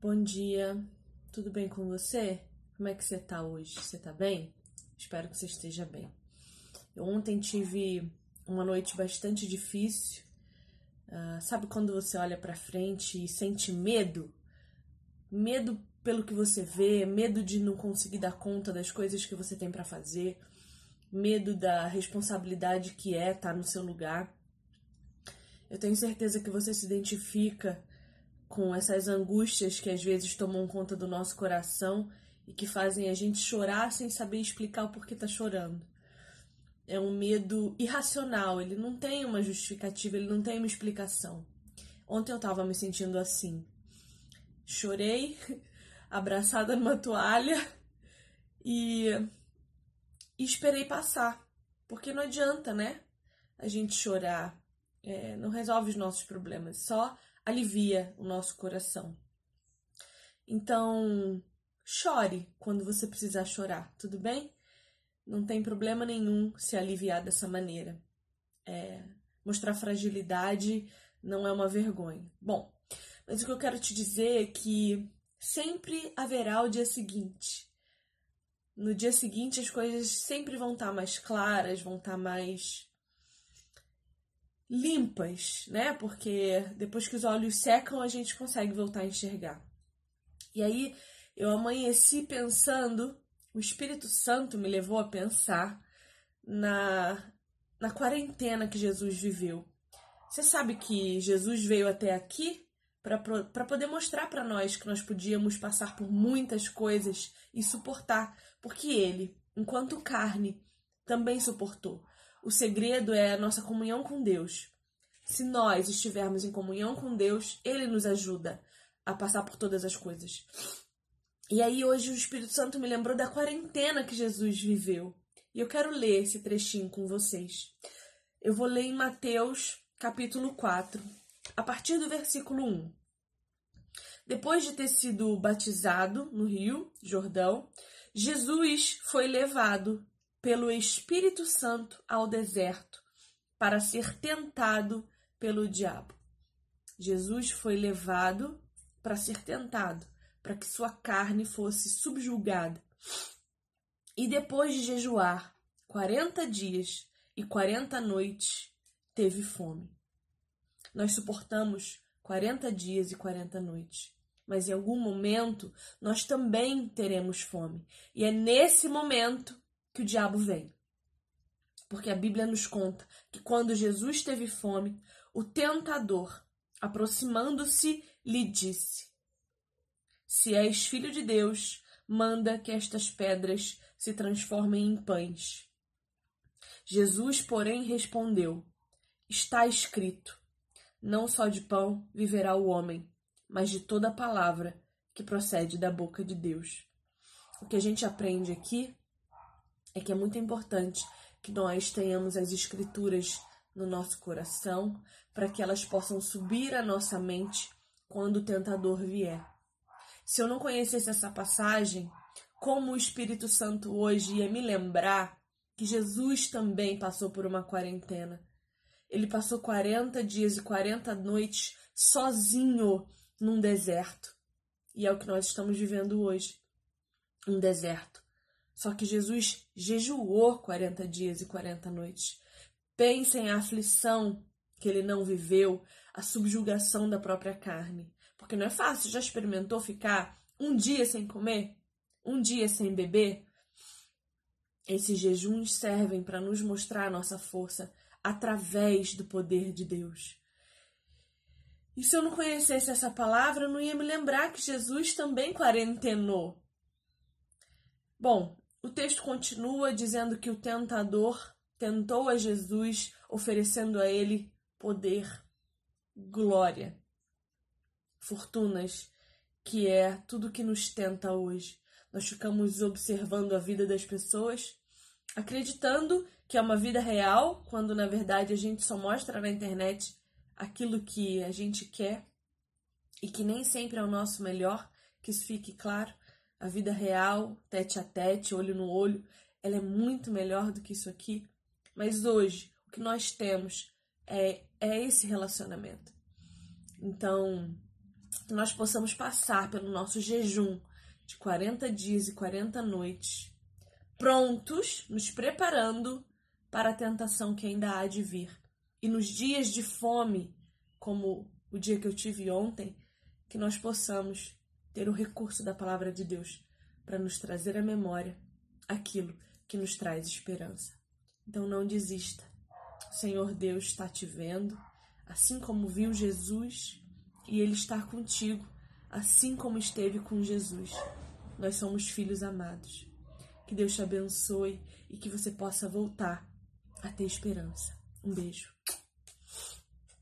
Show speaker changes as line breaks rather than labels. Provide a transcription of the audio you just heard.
Bom dia, tudo bem com você? Como é que você tá hoje? Você tá bem? Espero que você esteja bem. Eu ontem tive uma noite bastante difícil. Uh, sabe quando você olha para frente e sente medo? Medo pelo que você vê, medo de não conseguir dar conta das coisas que você tem para fazer, medo da responsabilidade que é estar tá no seu lugar. Eu tenho certeza que você se identifica com essas angústias que às vezes tomam conta do nosso coração e que fazem a gente chorar sem saber explicar o porquê tá chorando. É um medo irracional, ele não tem uma justificativa, ele não tem uma explicação. Ontem eu tava me sentindo assim. Chorei, abraçada numa toalha e, e esperei passar. Porque não adianta, né? A gente chorar. É, não resolve os nossos problemas, só alivia o nosso coração. Então, chore quando você precisar chorar, tudo bem? Não tem problema nenhum se aliviar dessa maneira. É, mostrar fragilidade não é uma vergonha. Bom, mas o que eu quero te dizer é que sempre haverá o dia seguinte. No dia seguinte as coisas sempre vão estar mais claras, vão estar mais limpas, né? Porque depois que os olhos secam, a gente consegue voltar a enxergar. E aí eu amanheci pensando, o Espírito Santo me levou a pensar na, na quarentena que Jesus viveu. Você sabe que Jesus veio até aqui para poder mostrar para nós que nós podíamos passar por muitas coisas e suportar, porque ele, enquanto carne, também suportou. O segredo é a nossa comunhão com Deus. Se nós estivermos em comunhão com Deus, Ele nos ajuda a passar por todas as coisas. E aí, hoje, o Espírito Santo me lembrou da quarentena que Jesus viveu. E eu quero ler esse trechinho com vocês. Eu vou ler em Mateus, capítulo 4, a partir do versículo 1. Depois de ter sido batizado no Rio Jordão, Jesus foi levado pelo Espírito Santo ao deserto para ser tentado pelo diabo. Jesus foi levado para ser tentado, para que sua carne fosse subjugada. E depois de jejuar 40 dias e 40 noites, teve fome. Nós suportamos 40 dias e 40 noites, mas em algum momento nós também teremos fome. E é nesse momento que o diabo vem. Porque a Bíblia nos conta que quando Jesus teve fome, o tentador, aproximando-se, lhe disse: Se és filho de Deus, manda que estas pedras se transformem em pães. Jesus, porém, respondeu: Está escrito: Não só de pão viverá o homem, mas de toda palavra que procede da boca de Deus. O que a gente aprende aqui é que é muito importante que nós tenhamos as escrituras no nosso coração para que elas possam subir à nossa mente quando o tentador vier. Se eu não conhecesse essa passagem, como o Espírito Santo hoje ia me lembrar que Jesus também passou por uma quarentena. Ele passou 40 dias e 40 noites sozinho num deserto. E é o que nós estamos vivendo hoje um deserto. Só que Jesus jejuou 40 dias e 40 noites. Pensem a aflição que ele não viveu, a subjugação da própria carne. Porque não é fácil. Já experimentou ficar um dia sem comer? Um dia sem beber? Esses jejuns servem para nos mostrar a nossa força através do poder de Deus. E se eu não conhecesse essa palavra, eu não ia me lembrar que Jesus também quarentenou. Bom, o texto continua dizendo que o tentador tentou a Jesus, oferecendo a ele poder, glória, fortunas, que é tudo que nos tenta hoje. Nós ficamos observando a vida das pessoas, acreditando que é uma vida real, quando na verdade a gente só mostra na internet aquilo que a gente quer e que nem sempre é o nosso melhor, que isso fique claro. A vida real, tete a tete, olho no olho, ela é muito melhor do que isso aqui. Mas hoje, o que nós temos é, é esse relacionamento. Então, que nós possamos passar pelo nosso jejum de 40 dias e 40 noites, prontos, nos preparando para a tentação que ainda há de vir. E nos dias de fome, como o dia que eu tive ontem, que nós possamos ter o recurso da palavra de Deus para nos trazer à memória aquilo que nos traz esperança. Então não desista. O Senhor Deus está te vendo, assim como viu Jesus, e Ele está contigo, assim como esteve com Jesus. Nós somos filhos amados. Que Deus te abençoe e que você possa voltar a ter esperança. Um beijo.